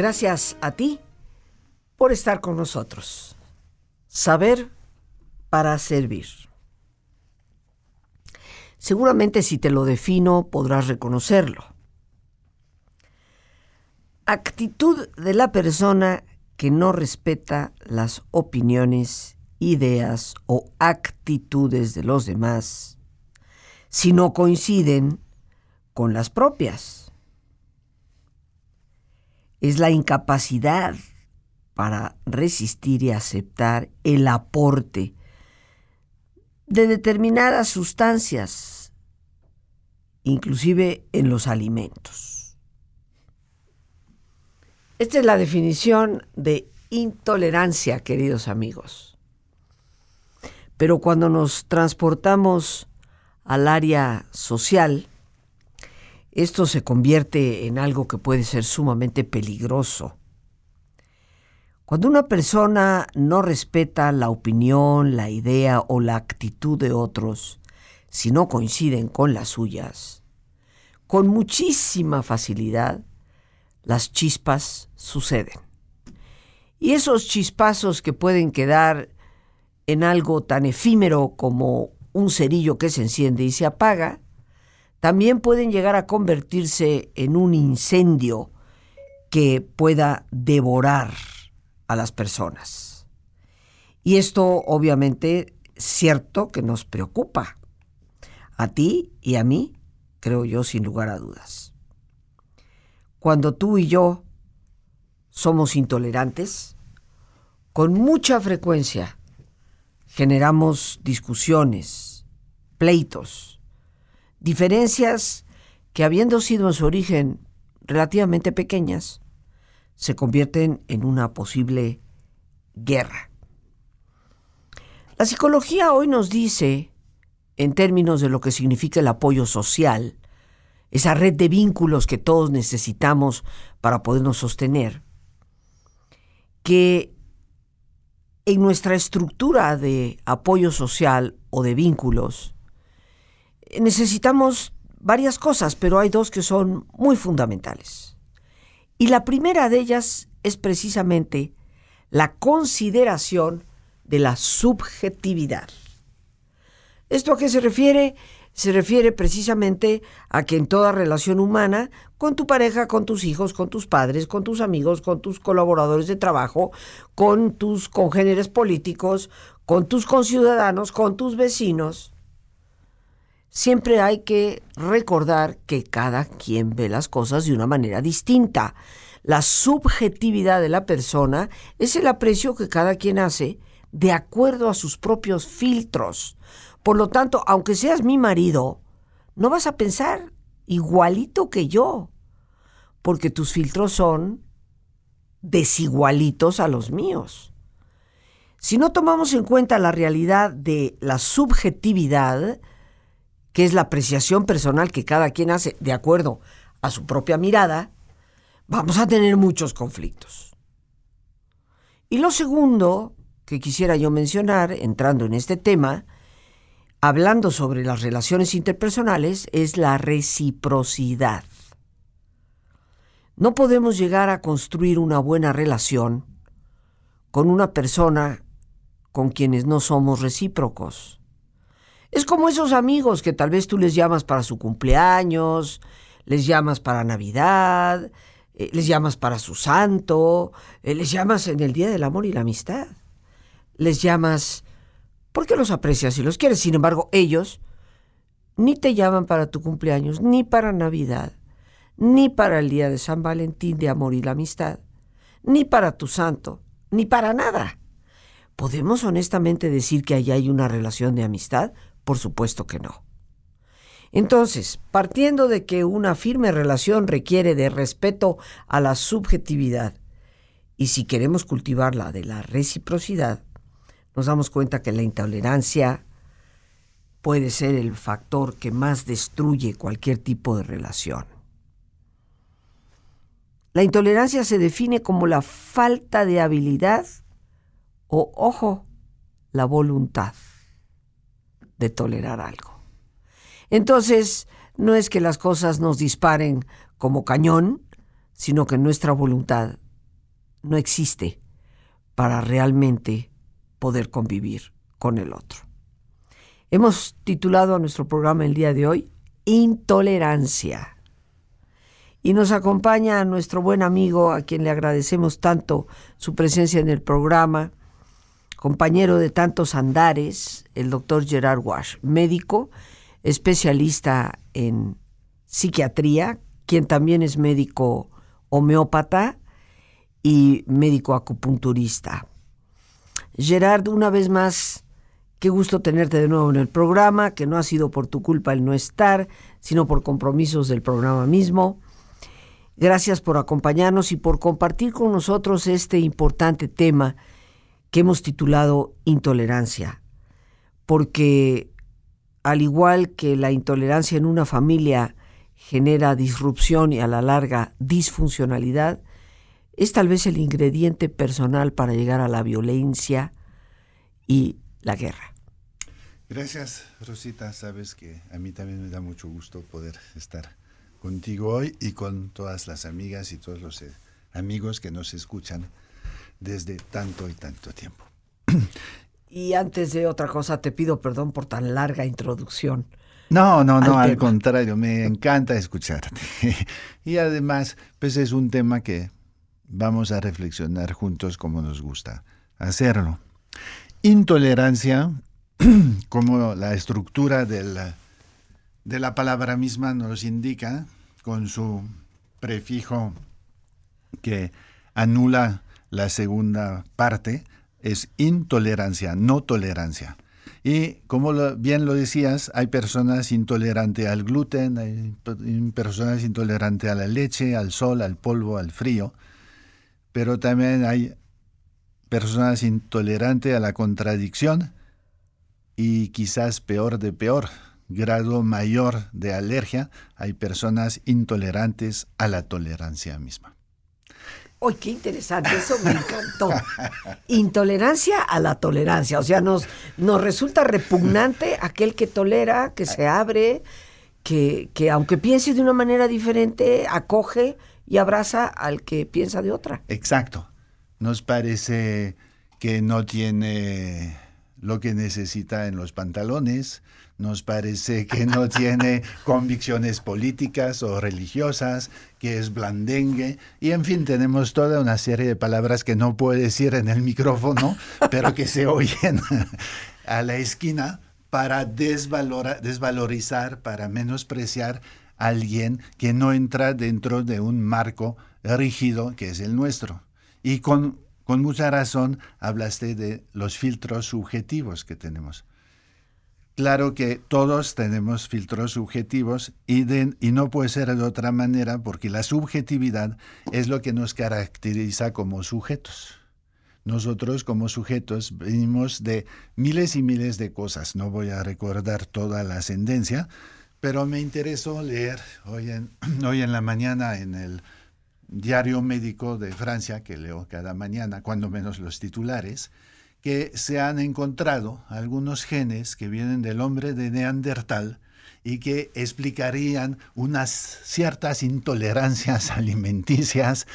Gracias a ti por estar con nosotros. Saber para servir. Seguramente si te lo defino podrás reconocerlo. Actitud de la persona que no respeta las opiniones, ideas o actitudes de los demás si no coinciden con las propias. Es la incapacidad para resistir y aceptar el aporte de determinadas sustancias, inclusive en los alimentos. Esta es la definición de intolerancia, queridos amigos. Pero cuando nos transportamos al área social, esto se convierte en algo que puede ser sumamente peligroso. Cuando una persona no respeta la opinión, la idea o la actitud de otros, si no coinciden con las suyas, con muchísima facilidad las chispas suceden. Y esos chispazos que pueden quedar en algo tan efímero como un cerillo que se enciende y se apaga, también pueden llegar a convertirse en un incendio que pueda devorar a las personas. Y esto obviamente cierto que nos preocupa. A ti y a mí, creo yo, sin lugar a dudas. Cuando tú y yo somos intolerantes, con mucha frecuencia generamos discusiones, pleitos, diferencias que habiendo sido en su origen relativamente pequeñas, se convierten en una posible guerra. La psicología hoy nos dice, en términos de lo que significa el apoyo social, esa red de vínculos que todos necesitamos para podernos sostener, que en nuestra estructura de apoyo social o de vínculos, necesitamos varias cosas, pero hay dos que son muy fundamentales. Y la primera de ellas es precisamente la consideración de la subjetividad. ¿Esto a qué se refiere? Se refiere precisamente a que en toda relación humana, con tu pareja, con tus hijos, con tus padres, con tus amigos, con tus colaboradores de trabajo, con tus congéneres políticos, con tus conciudadanos, con tus vecinos, siempre hay que recordar que cada quien ve las cosas de una manera distinta. La subjetividad de la persona es el aprecio que cada quien hace de acuerdo a sus propios filtros. Por lo tanto, aunque seas mi marido, no vas a pensar igualito que yo, porque tus filtros son desigualitos a los míos. Si no tomamos en cuenta la realidad de la subjetividad, que es la apreciación personal que cada quien hace de acuerdo a su propia mirada, vamos a tener muchos conflictos. Y lo segundo que quisiera yo mencionar, entrando en este tema, hablando sobre las relaciones interpersonales, es la reciprocidad. No podemos llegar a construir una buena relación con una persona con quienes no somos recíprocos. Es como esos amigos que tal vez tú les llamas para su cumpleaños, les llamas para Navidad, eh, les llamas para su santo, eh, les llamas en el Día del Amor y la Amistad. Les llamas porque los aprecias y los quieres. Sin embargo, ellos ni te llaman para tu cumpleaños, ni para Navidad, ni para el Día de San Valentín de Amor y la Amistad, ni para tu santo, ni para nada. ¿Podemos honestamente decir que ahí hay una relación de amistad? Por supuesto que no. Entonces, partiendo de que una firme relación requiere de respeto a la subjetividad, y si queremos cultivar la de la reciprocidad, nos damos cuenta que la intolerancia puede ser el factor que más destruye cualquier tipo de relación. La intolerancia se define como la falta de habilidad o, ojo, la voluntad de tolerar algo. Entonces, no es que las cosas nos disparen como cañón, sino que nuestra voluntad no existe para realmente poder convivir con el otro. Hemos titulado a nuestro programa el día de hoy Intolerancia. Y nos acompaña nuestro buen amigo, a quien le agradecemos tanto su presencia en el programa, compañero de tantos andares, el doctor Gerard Wash, médico, especialista en psiquiatría, quien también es médico homeópata y médico acupunturista. Gerard, una vez más, qué gusto tenerte de nuevo en el programa, que no ha sido por tu culpa el no estar, sino por compromisos del programa mismo. Gracias por acompañarnos y por compartir con nosotros este importante tema que hemos titulado Intolerancia, porque al igual que la intolerancia en una familia genera disrupción y a la larga disfuncionalidad, es tal vez el ingrediente personal para llegar a la violencia y la guerra. Gracias, Rosita. Sabes que a mí también me da mucho gusto poder estar contigo hoy y con todas las amigas y todos los eh, amigos que nos escuchan desde tanto y tanto tiempo. Y antes de otra cosa, te pido perdón por tan larga introducción. No, no, no, al, contrario, me encanta escucharte. y además, pues es un tema que vamos a reflexionar juntos como nos gusta hacerlo. Intolerancia, como la estructura de la palabra misma nos indica, con su prefijo que anula la segunda parte, es intolerancia, no tolerancia. Y como bien lo decías, hay personas intolerantes al gluten, hay personas intolerantes a la leche, al sol, al polvo, al frío, pero también hay personas intolerantes a la contradicción y quizás peor de peor, grado mayor de alergia, hay personas intolerantes a la tolerancia misma. ¡Uy, qué interesante! Eso me encantó. Intolerancia a la tolerancia. O sea, nos, nos resulta repugnante aquel que tolera, que se abre, que, que aunque piense de una manera diferente, acoge y abraza al que piensa de otra. Exacto. Nos parece que no tiene lo que necesita en los pantalones, nos parece que no tiene convicciones políticas o religiosas, que es blandengue, y en fin, tenemos toda una serie de palabras que no puedo decir en el micrófono, pero que se oyen a la esquina para desvalorizar, para menospreciar a alguien que no entra dentro de un marco rígido que es el nuestro. Y con, con mucha razón hablaste de los filtros subjetivos que tenemos. Claro que todos tenemos filtros subjetivos y, no puede ser de otra manera porque la subjetividad es lo que nos caracteriza como sujetos. Nosotros como sujetos venimos de miles y miles de cosas. No voy a recordar toda la ascendencia, pero me interesó leer hoy en, hoy en la mañana en el diario médico de Francia, que leo cada mañana, cuando menos los titulares, que se han encontrado algunos genes que vienen del hombre de Neandertal y que explicarían unas ciertas intolerancias alimenticias,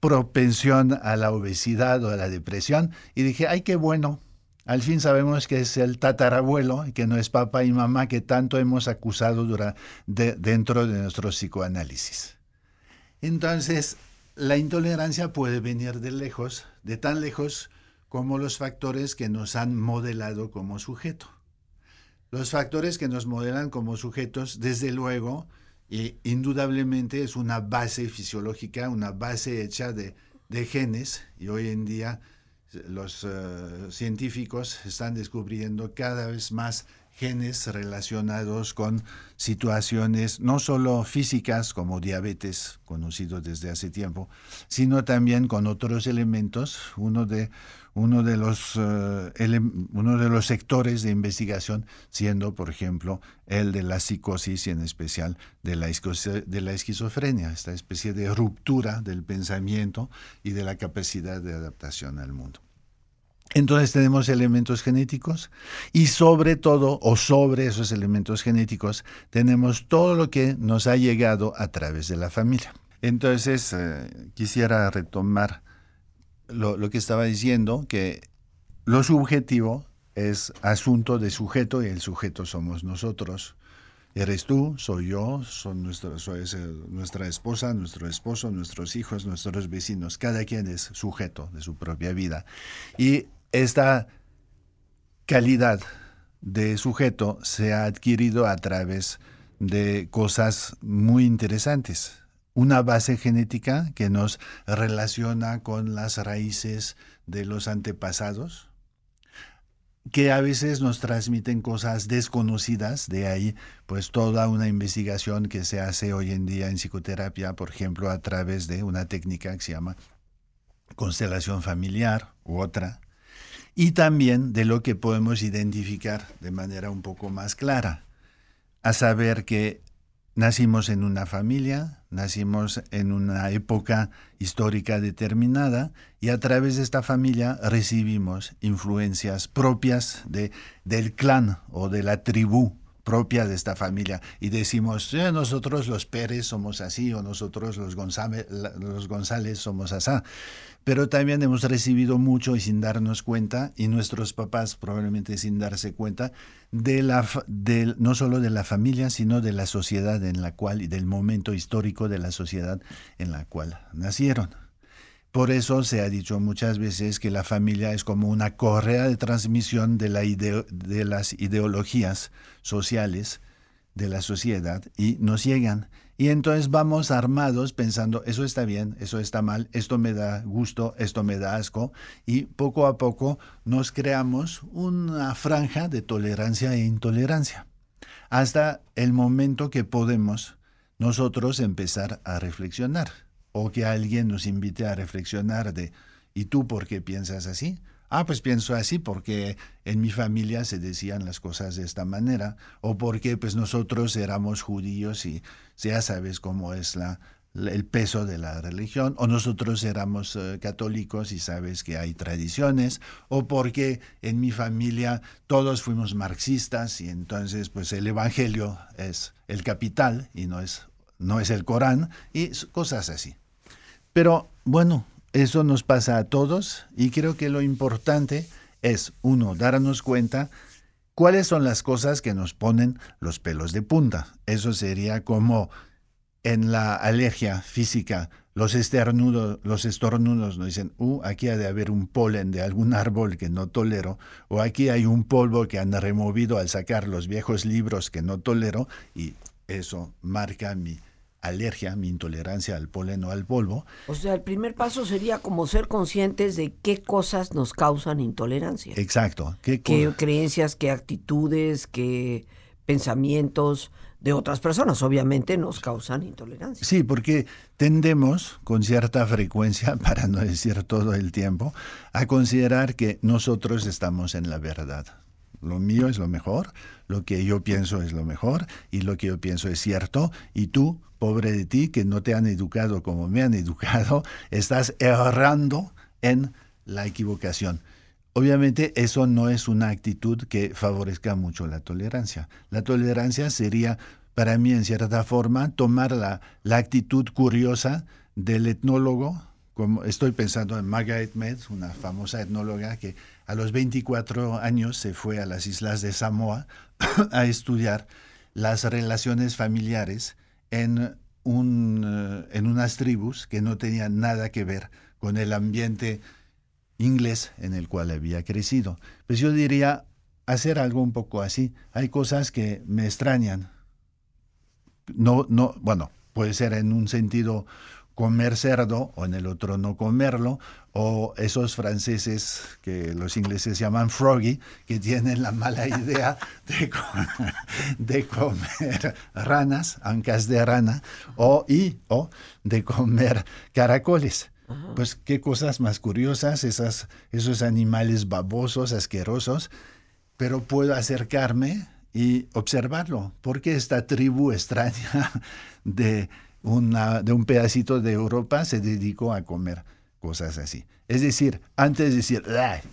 propensión a la obesidad o a la depresión. Y dije, ay, qué bueno. Al fin sabemos que es el tatarabuelo y que no es papá y mamá que tanto hemos acusado dentro de nuestro psicoanálisis. Entonces, la intolerancia puede venir de lejos, de tan lejos como los factores que nos han modelado como sujeto. Los factores que nos modelan como sujetos, desde luego, y indudablemente es una base fisiológica, una base hecha de, genes, y hoy en día los eh, científicos están descubriendo cada vez más genes relacionados con situaciones no solo físicas como diabetes, conocido desde hace tiempo, sino también con otros elementos. Uno de, uno de, los, eh, uno de los sectores de investigación siendo, por ejemplo, el de la psicosis y en especial de la, de la esquizofrenia, esta especie de ruptura del pensamiento y de la capacidad de adaptación al mundo. Entonces tenemos elementos genéticos y sobre todo o sobre esos elementos genéticos tenemos todo lo que nos ha llegado a través de la familia. Entonces, eh, quisiera retomar lo, que estaba diciendo, que lo subjetivo es asunto de sujeto y el sujeto somos nosotros. Eres tú, soy yo, son soy, nuestra esposa, nuestro esposo, nuestros hijos, nuestros vecinos. Cada quien es sujeto de su propia vida. Y esta calidad de sujeto se ha adquirido a través de cosas muy interesantes. Una base genética que nos relaciona con las raíces de los antepasados, que a veces nos transmiten cosas desconocidas, de ahí pues toda una investigación que se hace hoy en día en psicoterapia, por ejemplo, a través de una técnica que se llama constelación familiar u otra, y también de lo que podemos identificar de manera un poco más clara, a saber que nacimos en una familia, nacimos en una época histórica determinada y a través de esta familia recibimos influencias propias de, del clan o de la tribu propia de esta familia y decimos, eh, nosotros los Pérez somos así o nosotros los González, los González somos así. Pero también hemos recibido mucho y sin darnos cuenta, y nuestros papás probablemente sin darse cuenta, de la, de, no solo de la familia, sino de la sociedad en la cual y del momento histórico de la sociedad en la cual nacieron. Por eso se ha dicho muchas veces que la familia es como una correa de transmisión de, la de las ideologías sociales de la sociedad y nos llegan. Y entonces vamos armados pensando, eso está bien, eso está mal, esto me da gusto, esto me da asco, y poco a poco nos creamos una franja de tolerancia e intolerancia, hasta el momento que podemos nosotros empezar a reflexionar o que alguien nos invite a reflexionar de, ¿y tú por qué piensas así? Ah, pues pienso así porque en mi familia se decían las cosas de esta manera, o porque pues nosotros éramos judíos y ya sabes cómo es la, el peso de la religión, o nosotros éramos eh, católicos y sabes que hay tradiciones, o porque en mi familia todos fuimos marxistas y entonces pues el evangelio es el capital y no es, no es el Corán y cosas así. Pero bueno, eso nos pasa a todos y creo que lo importante es, uno, darnos cuenta cuáles son las cosas que nos ponen los pelos de punta. Eso sería como en la alergia física, los estornudos, los estornudos nos dicen, uh, aquí ha de haber un polen de algún árbol que no tolero, o aquí hay un polvo que han removido al sacar los viejos libros que no tolero, y eso marca mi alergia, mi intolerancia al polen o al polvo. O sea, el primer paso sería como ser conscientes de qué cosas nos causan intolerancia. Exacto. ¿Qué, creencias, qué actitudes, qué pensamientos de otras personas obviamente nos causan intolerancia. Sí, porque tendemos con cierta frecuencia, para no decir todo el tiempo, a considerar que nosotros estamos en la verdad. Lo mío es lo mejor, lo que yo pienso es lo mejor y lo que yo pienso es cierto y tú pobre de ti que no te han educado como me han educado, estás errando en la equivocación. Obviamente eso no es una actitud que favorezca mucho la tolerancia. La tolerancia sería, para mí, en cierta forma, tomar la, la actitud curiosa del etnólogo, estoy pensando en Margaret Mead, una famosa etnóloga que a los 24 años se fue a las islas de Samoa a estudiar las relaciones familiares en, un, eh, en unas tribus que no tenían nada que ver con el ambiente inglés en el cual había crecido. Pues yo diría hacer algo un poco así. Hay cosas que me extrañan. No, no, bueno, puede ser en un sentido comer cerdo o en el otro no comerlo, o esos franceses que los ingleses llaman froggy, que tienen la mala idea de, de comer ranas, ancas de rana, o, y, o de comer caracoles. Pues qué cosas más curiosas, esas, esos animales babosos, asquerosos, pero puedo acercarme y observarlo, porque esta tribu extraña de de un pedacito de Europa se dedicó a comer cosas así. Es decir, antes de decir,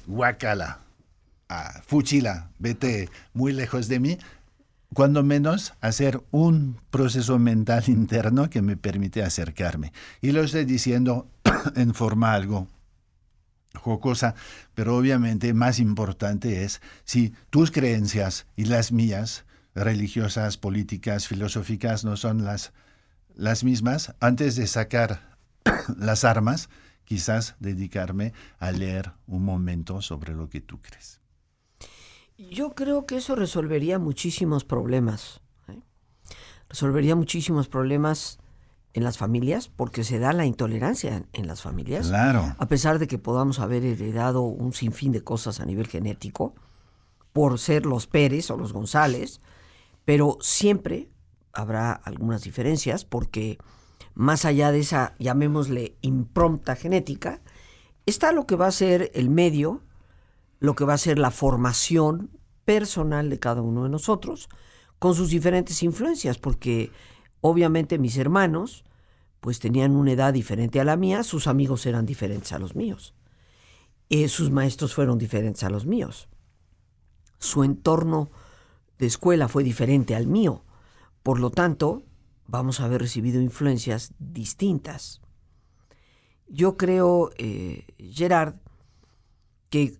guacala, ah, fuchila, vete muy lejos de mí, cuando menos hacer un proceso mental interno que me permite acercarme. Y lo estoy diciendo en forma algo jocosa, pero obviamente más importante es si tus creencias y las mías, religiosas, políticas, filosóficas, no son las, las mismas, antes de sacar las armas, quizás dedicarme a leer un momento sobre lo que tú crees. Yo creo que eso resolvería muchísimos problemas. ¿eh? Resolvería muchísimos problemas en las familias, porque se da la intolerancia en, las familias. Claro. A pesar de que podamos haber heredado un sinfín de cosas a nivel genético, por ser los Pérez o los González, pero siempre habrá algunas diferencias, porque más allá de esa, llamémosle, impronta genética, está lo que va a ser el medio lo que va a ser la formación personal de cada uno de nosotros con sus diferentes influencias, porque obviamente mis hermanos pues tenían una edad diferente a la mía, sus amigos eran diferentes a los míos, eh, sus maestros fueron diferentes a los míos, su entorno de escuela fue diferente al mío, por lo tanto vamos a haber recibido influencias distintas. Yo creo, eh, Gerard, que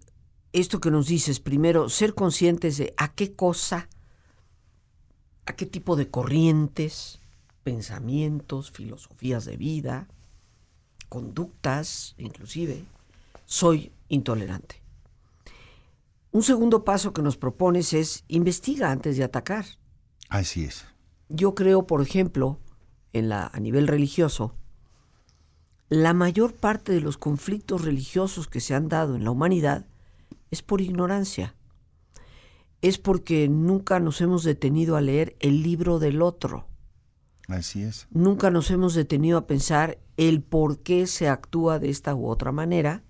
esto que nos dices, primero, ser conscientes de a qué cosa, a qué tipo de corrientes, pensamientos, filosofías de vida, conductas, inclusive, soy intolerante. Un segundo paso que nos propones es investiga antes de atacar. Así es. Yo creo, por ejemplo, en la, a nivel religioso, la mayor parte de los conflictos religiosos que se han dado en la humanidad es por ignorancia. Es porque nunca nos hemos detenido a leer el libro del otro. Así es. Nunca nos hemos detenido a pensar el por qué se actúa de esta u otra manera,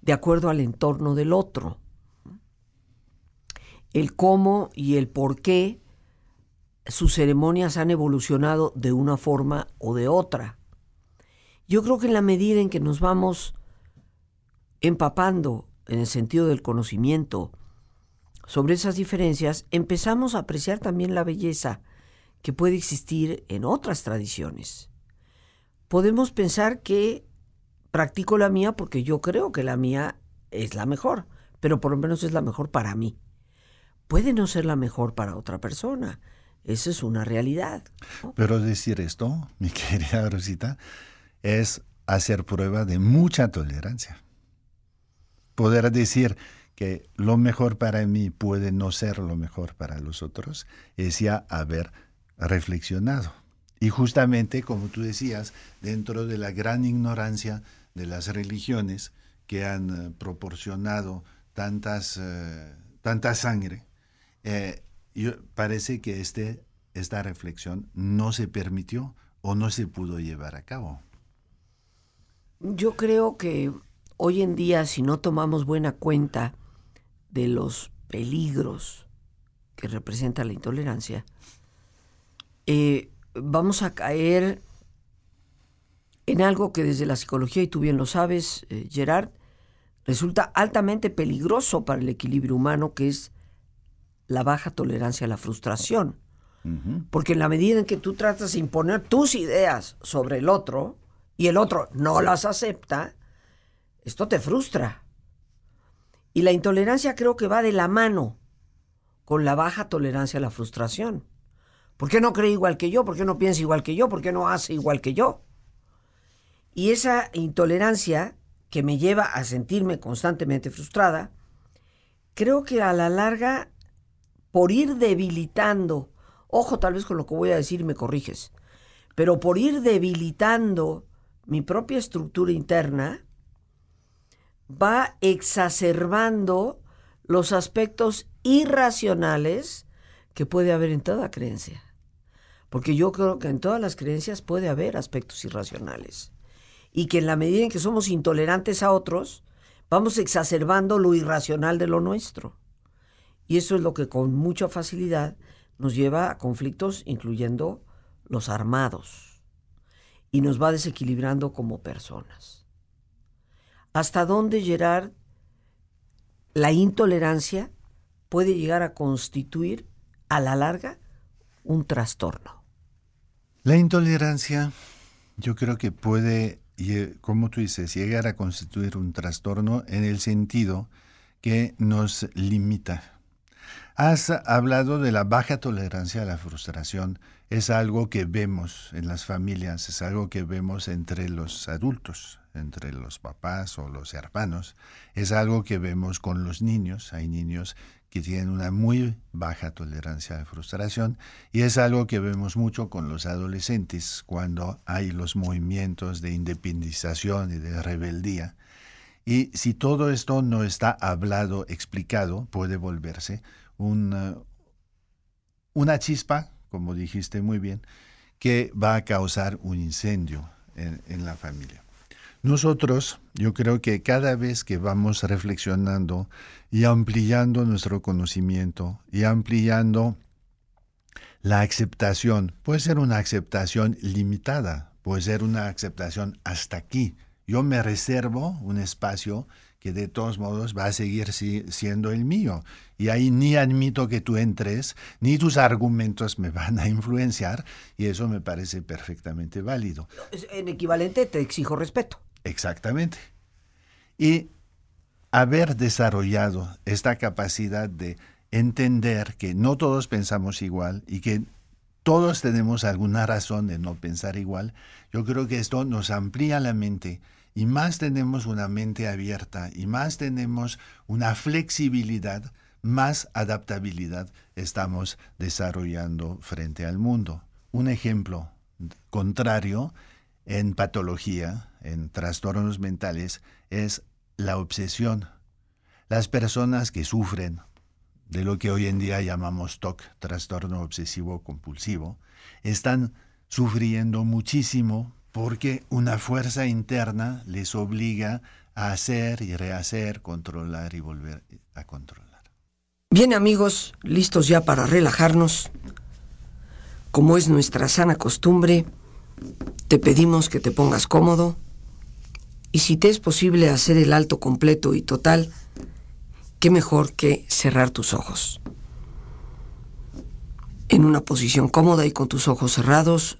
de acuerdo al entorno del otro. El cómo y el por qué sus ceremonias han evolucionado de una forma o de otra. Yo creo que en la medida en que nos vamos empapando en el sentido del conocimiento sobre esas diferencias, empezamos a apreciar también la belleza que puede existir en otras tradiciones. Podemos pensar que practico la mía porque yo creo que la mía es la mejor, pero por lo menos es la mejor para mí. Puede no ser la mejor para otra persona. Esa es una realidad. Pero decir esto, mi querida Rosita, es hacer prueba de mucha tolerancia poder decir que lo mejor para mí puede no ser lo mejor para los otros, es ya haber reflexionado. Y justamente, como tú decías, dentro de la gran ignorancia de las religiones que han eh, proporcionado tantas, eh, tanta sangre, eh, parece que este, esta reflexión no se permitió o no se pudo llevar a cabo. Yo creo que hoy en día, si no tomamos buena cuenta de los peligros que representa la intolerancia, eh, vamos a caer en algo que desde la psicología, y tú bien lo sabes, eh, Gerard, resulta altamente peligroso para el equilibrio humano, que es la baja tolerancia a la frustración. Porque en la medida en que tú tratas de imponer tus ideas sobre el otro y el otro no las acepta, esto te frustra. Y la intolerancia creo que va de la mano con la baja tolerancia a la frustración. ¿Por qué no cree igual que yo? ¿Por qué no piensa igual que yo? ¿Por qué no hace igual que yo? Y esa intolerancia que me lleva a sentirme constantemente frustrada, creo que a la larga, por ir debilitando, ojo tal vez con lo que voy a decir me corriges, pero por ir debilitando mi propia estructura interna, va exacerbando los aspectos irracionales que puede haber en toda creencia. Porque yo creo que en todas las creencias puede haber aspectos irracionales. Y que en la medida en que somos intolerantes a otros, vamos exacerbando lo irracional de lo nuestro. Y eso es lo que con mucha facilidad nos lleva a conflictos, incluyendo los armados. Y nos va desequilibrando como personas hasta dónde, la intolerancia puede llegar a constituir a la larga un trastorno. La intolerancia yo creo que puede, como tú dices, llegar a constituir un trastorno en el sentido que nos limita. Has hablado de la baja tolerancia a la frustración. Es algo que vemos en las familias, es algo que vemos entre los adultos, entre los papás o los hermanos. Es algo que vemos con los niños. Hay niños que tienen una muy baja tolerancia a la frustración y es algo que vemos mucho con los adolescentes cuando hay los movimientos de independización y de rebeldía. Y si todo esto no está hablado, explicado, puede volverse una, chispa, como dijiste muy bien, que va a causar un incendio en, en la familia. Nosotros, yo creo que cada vez que vamos reflexionando y ampliando nuestro conocimiento y ampliando la aceptación, puede ser una aceptación limitada, puede ser una aceptación hasta aquí. Yo me reservo un espacio que de todos modos va a seguir siendo el mío. Y ahí ni admito que tú entres, ni tus argumentos me van a influenciar, y eso me parece perfectamente válido. En equivalente te exijo respeto. Exactamente. Y haber desarrollado esta capacidad de entender que no todos pensamos igual y que todos tenemos alguna razón de no pensar igual, yo creo que esto nos amplía la mente y más tenemos una mente abierta y más tenemos una flexibilidad, más adaptabilidad estamos desarrollando frente al mundo. Un ejemplo contrario en patología, en trastornos mentales, es la obsesión. Las personas que sufren de lo que hoy en día llamamos TOC, trastorno obsesivo compulsivo, están sufriendo muchísimo porque una fuerza interna les obliga a hacer y rehacer, controlar y volver a controlar. Bien amigos, listos ya para relajarnos. Como es nuestra sana costumbre, te pedimos que te pongas cómodo y si te es posible hacer el alto completo y total, qué mejor que cerrar tus ojos. En una posición cómoda y con tus ojos cerrados,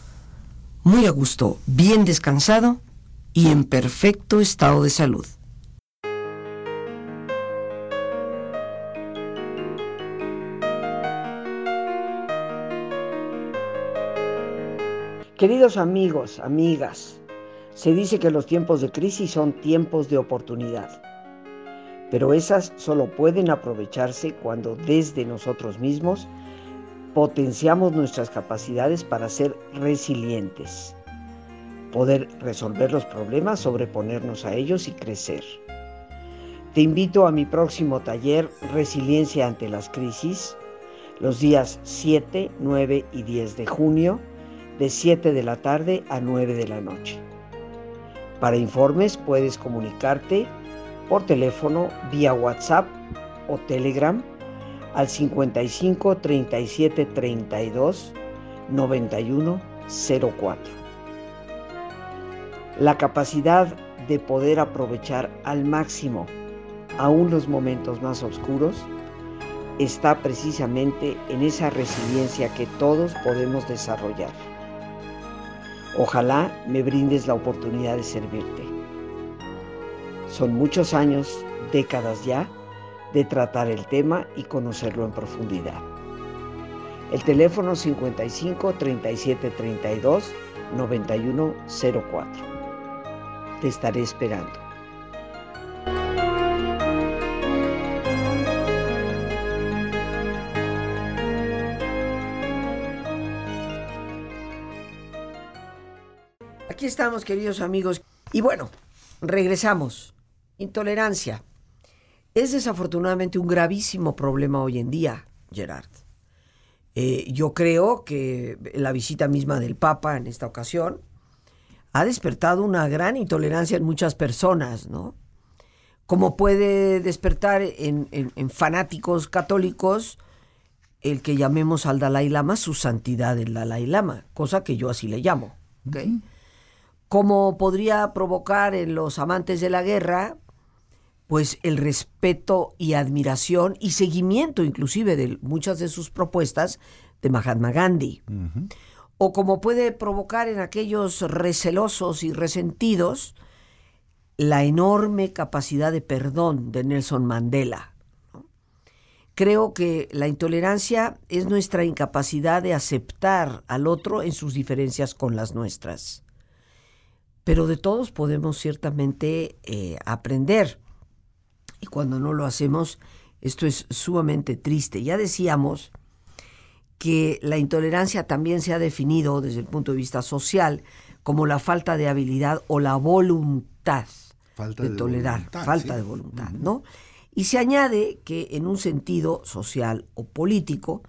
muy a gusto, bien descansado y en perfecto estado de salud. Queridos amigos, amigas, se dice que los tiempos de crisis son tiempos de oportunidad, pero esas solo pueden aprovecharse cuando desde nosotros mismos potenciamos nuestras capacidades para ser resilientes, poder resolver los problemas, sobreponernos a ellos y crecer. Te invito a mi próximo taller Resiliencia ante las crisis, los días 7, 9 y 10 de junio, de 7 de la tarde a 9 de la noche. Para informes puedes comunicarte por teléfono, vía WhatsApp o Telegram al 55 37 32 91 04. La capacidad de poder aprovechar al máximo aún los momentos más oscuros está precisamente en esa resiliencia que todos podemos desarrollar. Ojalá me brindes la oportunidad de servirte. Son muchos años, décadas ya, de tratar el tema y conocerlo en profundidad. El teléfono 55 37 32 91 04. Te estaré esperando. Aquí estamos, queridos amigos. Y bueno, regresamos. Intolerancia es desafortunadamente un gravísimo problema hoy en día, Gerard. Eh, yo creo que la visita misma del Papa en esta ocasión ha despertado una gran intolerancia en muchas personas, ¿no? Como puede despertar en, fanáticos católicos el que llamemos al Dalai Lama su santidad el Dalai Lama, cosa que yo así le llamo. Como podría provocar en los amantes de la guerra pues el respeto y admiración y seguimiento inclusive de muchas de sus propuestas de Mahatma Gandhi. O como puede provocar en aquellos recelosos y resentidos la enorme capacidad de perdón de Nelson Mandela. Creo que la intolerancia es nuestra incapacidad de aceptar al otro en sus diferencias con las nuestras. Pero de todos podemos ciertamente eh, aprender y cuando no lo hacemos, esto es sumamente triste. Ya decíamos que la intolerancia también se ha definido desde el punto de vista social como la falta de habilidad o la voluntad de, tolerar, falta de voluntad, ¿no? Y se añade que en un sentido social o político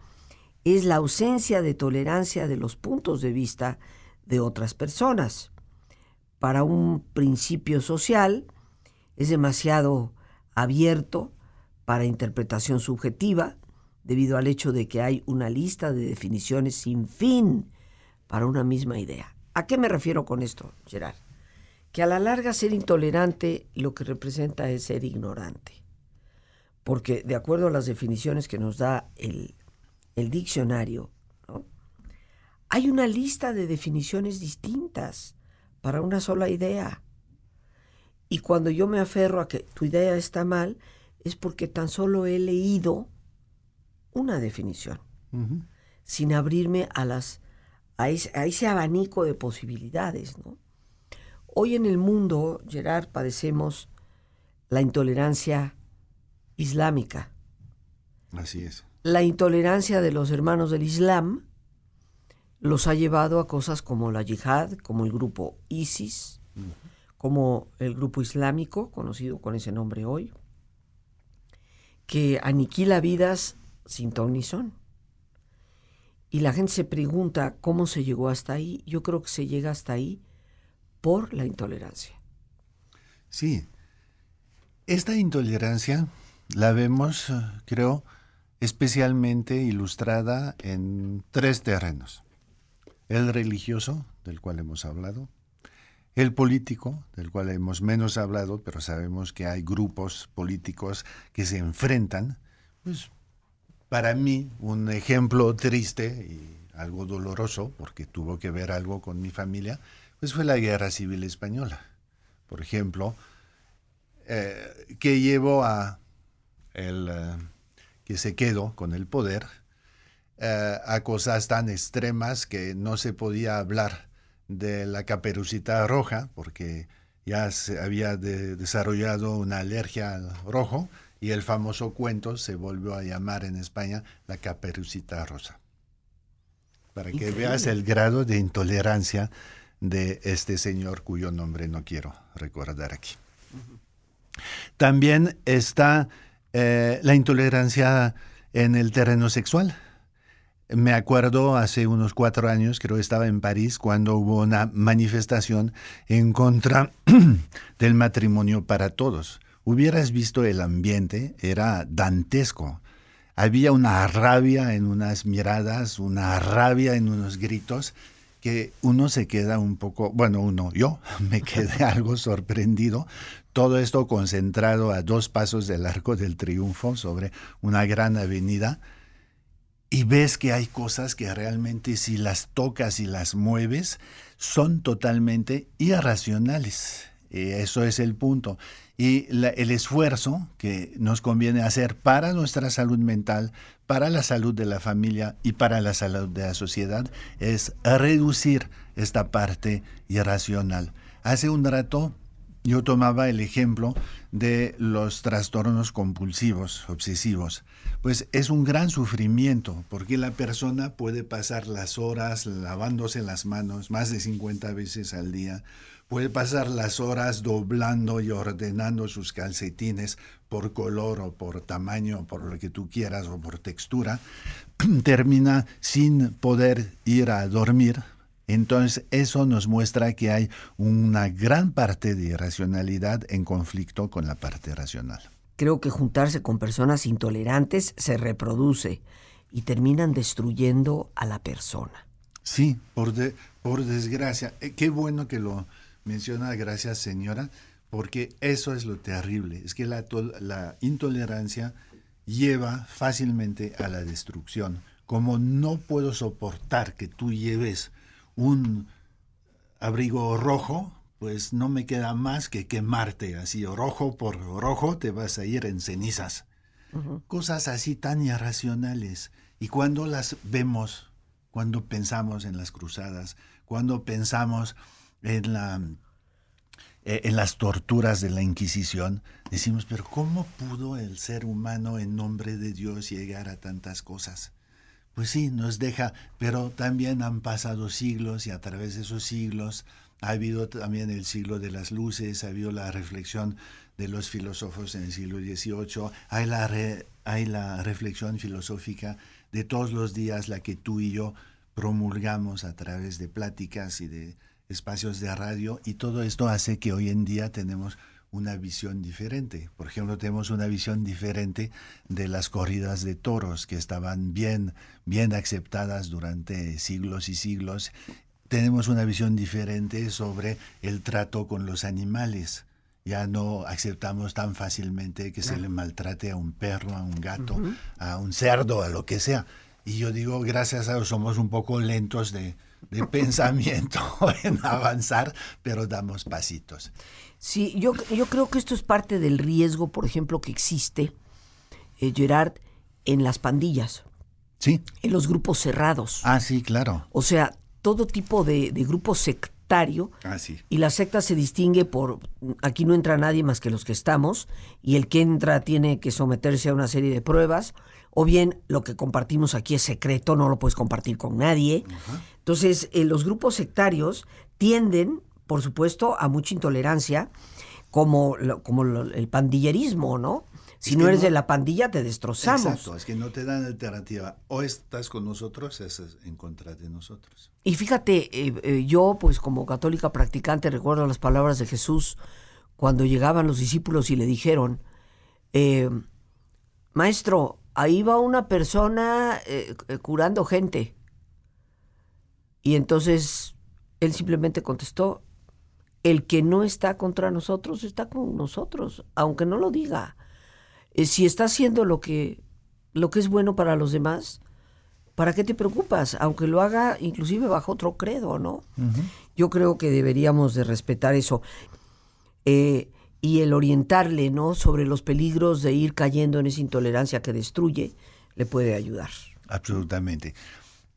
es la ausencia de tolerancia de los puntos de vista de otras personas. Para un principio social es demasiado abierto para interpretación subjetiva, debido al hecho de que hay una lista de definiciones sin fin para una misma idea. ¿A qué me refiero con esto, Gerard? Que a la larga ser intolerante lo que representa es ser ignorante. Porque de acuerdo a las definiciones que nos da el, diccionario, hay una lista de definiciones distintas para una sola idea. Y cuando yo me aferro a que tu idea está mal, es porque tan solo he leído una definición, sin abrirme a, las, a ese, abanico de posibilidades. Hoy en el mundo, Gerard, padecemos la intolerancia islámica. Así es. La intolerancia de los hermanos del Islam los ha llevado a cosas como la yihad, como el grupo ISIS, como el grupo islámico, conocido con ese nombre hoy, que aniquila vidas sin ton ni son. Y la gente se pregunta cómo se llegó hasta ahí. Yo creo que se llega hasta ahí por la intolerancia. Sí. Esta intolerancia la vemos, creo, especialmente ilustrada en tres terrenos. El religioso, del cual hemos hablado, el político, del cual hemos menos hablado, pero sabemos que hay grupos políticos que se enfrentan, pues para mí un ejemplo triste y algo doloroso, porque tuvo que ver algo con mi familia, pues fue la Guerra Civil Española. Por ejemplo, eh, que llevó a el eh, que se quedó con el poder eh, a cosas tan extremas que no se podía hablar de la caperucita roja, porque ya se había desarrollado una alergia al rojo, y el famoso cuento se volvió a llamar en España la caperucita rosa. Para que veas el grado de intolerancia de este señor cuyo nombre no quiero recordar aquí. También está eh, la intolerancia en el terreno sexual. Me acuerdo hace unos cuatro años, creo que estaba en París, cuando hubo una manifestación en contra del matrimonio para todos. Hubieras visto el ambiente, era dantesco. Había una rabia en unas miradas, una rabia en unos gritos, que uno se queda un poco, bueno, uno, yo me quedé algo sorprendido. Todo esto concentrado a dos pasos del Arco del Triunfo sobre una gran avenida. Y ves que hay cosas que realmente si las tocas y las mueves son totalmente irracionales. Y eso es el punto y el esfuerzo que nos conviene hacer para nuestra salud mental, para la salud de la familia y para la salud de la sociedad es reducir esta parte irracional. Hace un rato yo tomaba el ejemplo de los trastornos compulsivos, obsesivos. Pues es un gran sufrimiento porque la persona puede pasar las horas lavándose las manos más de 50 veces al día, Puede pasar las horas doblando y ordenando sus calcetines por color o por tamaño, por lo que tú quieras o por textura. Termina sin poder ir a dormir. Entonces eso nos muestra que hay una gran parte de irracionalidad en conflicto con la parte racional. Creo que juntarse con personas intolerantes se reproduce y terminan destruyendo a la persona. Sí, por, por desgracia. Eh, qué bueno que lo, menciona gracias señora, porque eso es lo terrible, es que la, la intolerancia lleva fácilmente a la destrucción. Como no puedo soportar que tú lleves un abrigo rojo, pues no me queda más que quemarte así, rojo por rojo te vas a ir en cenizas. Cosas así tan irracionales. Y cuando las vemos, cuando pensamos en las cruzadas, cuando pensamos en, la, eh, en las torturas de la Inquisición, decimos, pero ¿cómo pudo el ser humano en nombre de Dios llegar a tantas cosas? Pues sí, nos deja, pero también han pasado siglos y a través de esos siglos ha habido también el siglo de las luces, ha habido la reflexión de los filósofos en el siglo XVIII, hay la, hay la reflexión filosófica de todos los días, la que tú y yo promulgamos a través de pláticas y de espacios de radio y todo esto hace que hoy en día tenemos una visión diferente. Por ejemplo, tenemos una visión diferente de las corridas de toros que estaban bien, bien aceptadas durante siglos y siglos. Tenemos una visión diferente sobre el trato con los animales. Ya no aceptamos tan fácilmente que se le maltrate a un perro, a un gato, a un cerdo, a lo que sea. Y yo digo, gracias a Dios somos un poco lentos de, de pensamiento en avanzar, pero damos pasitos. Sí, yo, yo creo que esto es parte del riesgo, por ejemplo, que existe, eh, Gerard, en las pandillas. Sí. En los grupos cerrados. Ah, sí, claro. O sea, todo tipo de, de grupo sectario. Ah, sí. Y la secta se distingue por, aquí no entra nadie más que los que estamos, y el que entra tiene que someterse a una serie de pruebas, o bien lo que compartimos aquí es secreto, no lo puedes compartir con nadie. Entonces, eh, los grupos sectarios tienden, por supuesto, a mucha intolerancia, como, como el pandillerismo, ¿no? Si no eres de la pandilla, te destrozamos. Exacto, es que no te dan alternativa. O estás con nosotros, o es en contra de nosotros. Y fíjate, eh, eh, yo, pues como católica practicante, recuerdo las palabras de Jesús cuando llegaban los discípulos y le dijeron, Maestro, ahí va una persona curando gente. Y entonces él simplemente contestó, el que no está contra nosotros está con nosotros, aunque no lo diga. Eh, si está haciendo lo que, lo que es bueno para los demás, ¿para qué te preocupas? Aunque lo haga inclusive bajo otro credo, ¿no? Yo creo que deberíamos de respetar eso. Eh, y el orientarle, ¿no? Sobre los peligros de ir cayendo en esa intolerancia que destruye, le puede ayudar. Absolutamente.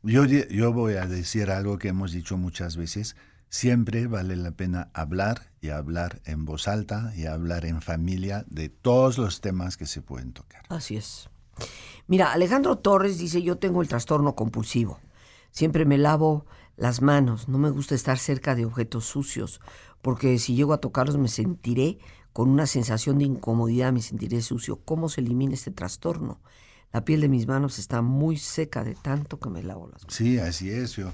Yo, yo voy a decir algo que hemos dicho muchas veces. Siempre vale la pena hablar y hablar en voz alta y hablar en familia de todos los temas que se pueden tocar. Así es. Mira, Alejandro Torres dice, yo tengo el trastorno compulsivo. Siempre me lavo las manos, no me gusta estar cerca de objetos sucios, porque si llego a tocarlos me sentiré con una sensación de incomodidad, me sentiré sucio. ¿Cómo se elimina este trastorno? La piel de mis manos está muy seca de tanto que me lavo las manos. Sí, así es. Yo,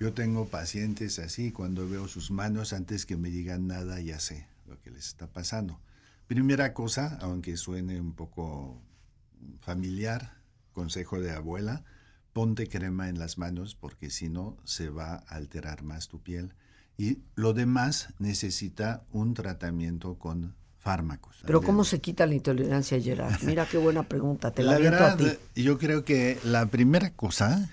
yo tengo pacientes así, cuando veo sus manos, antes que me digan nada, ya sé lo que les está pasando. Primera cosa, aunque suene un poco familiar, consejo de abuela, ponte crema en las manos porque si no se va a alterar más tu piel. Y lo demás necesita un tratamiento con fármacos. Pero ¿cómo se quita la intolerancia, Gerard? Mira qué buena pregunta, te la, la verdad, a ti. Yo creo que la primera cosa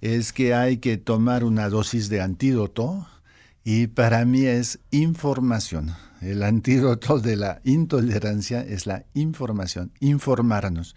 es que hay que tomar una dosis de antídoto y para mí es información. El antídoto de la intolerancia es la información, informarnos.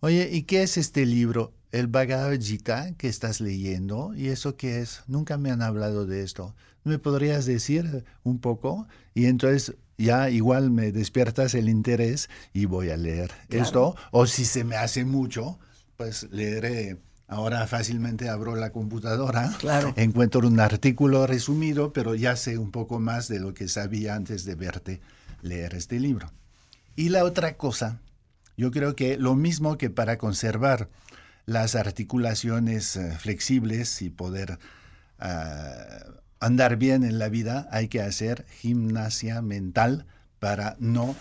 Oye, ¿y qué es este libro? El Bhagavad Gita que estás leyendo. ¿Y eso qué es? Nunca me han hablado de esto. ¿Me podrías decir un poco? Y entonces ya igual me despiertas el interés y voy a leer claro. esto. O si se me hace mucho, pues leeré Ahora fácilmente abro la computadora, claro. encuentro un artículo resumido, pero ya sé un poco más de lo que sabía antes de verte leer este libro. Y la otra cosa, yo creo que lo mismo que para conservar las articulaciones uh, flexibles y poder uh, andar bien en la vida, hay que hacer gimnasia mental para no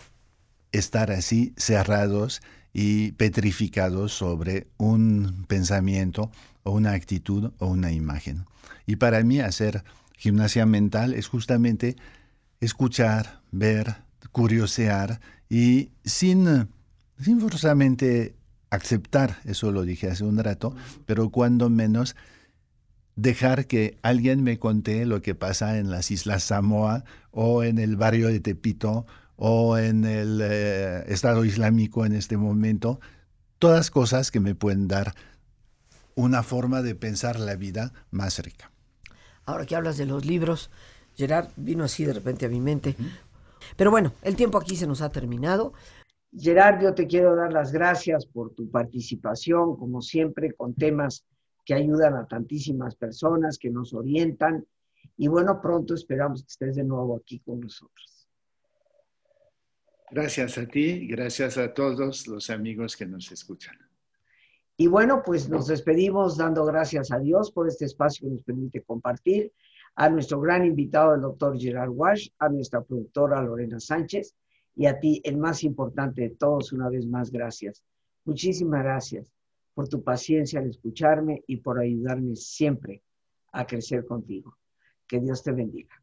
estar así cerrados y petrificados sobre un pensamiento o una actitud o una imagen. Y para mí hacer gimnasia mental es justamente escuchar, ver, curiosear y sin, sin forzosamente aceptar, eso lo dije hace un rato, pero cuando menos dejar que alguien me conte lo que pasa en las Islas Samoa o en el barrio de Tepito o en el eh, Estado Islámico en este momento, todas cosas que me pueden dar una forma de pensar la vida más rica. Ahora que hablas de los libros, Gerard vino así de repente a mi mente. Uh -huh. Pero bueno, el tiempo aquí se nos ha terminado. Gerard, yo te quiero dar las gracias por tu participación, como siempre, con temas que ayudan a tantísimas personas, que nos orientan. Y bueno, pronto esperamos que estés de nuevo aquí con nosotros. Gracias a ti, gracias a todos los amigos que nos escuchan. Y bueno, pues nos despedimos dando gracias a Dios por este espacio que nos permite compartir, a nuestro gran invitado, el doctor Gerard Wash, a nuestra productora Lorena Sánchez y a ti, el más importante de todos, una vez más, gracias. Muchísimas gracias por tu paciencia al escucharme y por ayudarme siempre a crecer contigo. Que Dios te bendiga.